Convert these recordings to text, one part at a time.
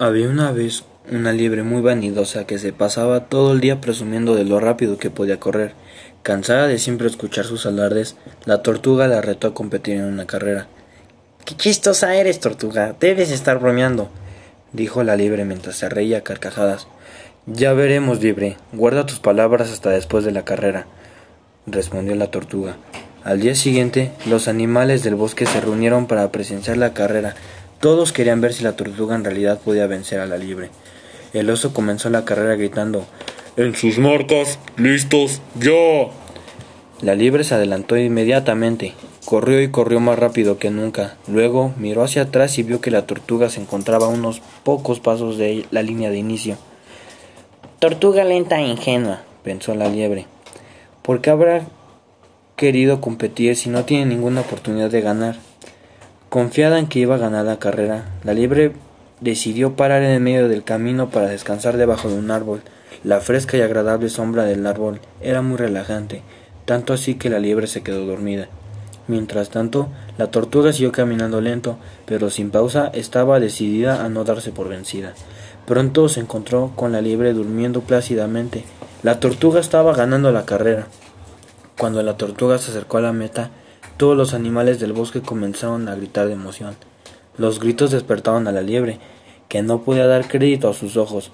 Había una vez una liebre muy vanidosa que se pasaba todo el día presumiendo de lo rápido que podía correr. Cansada de siempre escuchar sus alardes, la tortuga la retó a competir en una carrera. Qué chistosa eres, tortuga. Debes estar bromeando, dijo la liebre mientras se reía a carcajadas. Ya veremos, liebre. Guarda tus palabras hasta después de la carrera, respondió la tortuga. Al día siguiente, los animales del bosque se reunieron para presenciar la carrera. Todos querían ver si la tortuga en realidad podía vencer a la liebre. El oso comenzó la carrera gritando En sus marcas, listos, ya. La liebre se adelantó inmediatamente. Corrió y corrió más rápido que nunca. Luego miró hacia atrás y vio que la tortuga se encontraba a unos pocos pasos de la línea de inicio. Tortuga lenta e ingenua, pensó la liebre. ¿Por qué habrá querido competir si no tiene ninguna oportunidad de ganar? Confiada en que iba a ganar la carrera, la liebre decidió parar en el medio del camino para descansar debajo de un árbol. La fresca y agradable sombra del árbol era muy relajante, tanto así que la liebre se quedó dormida. Mientras tanto, la tortuga siguió caminando lento, pero sin pausa estaba decidida a no darse por vencida. Pronto se encontró con la liebre durmiendo plácidamente. La tortuga estaba ganando la carrera. Cuando la tortuga se acercó a la meta, todos los animales del bosque comenzaron a gritar de emoción. Los gritos despertaron a la liebre, que no podía dar crédito a sus ojos.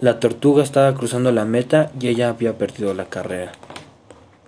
La tortuga estaba cruzando la meta y ella había perdido la carrera.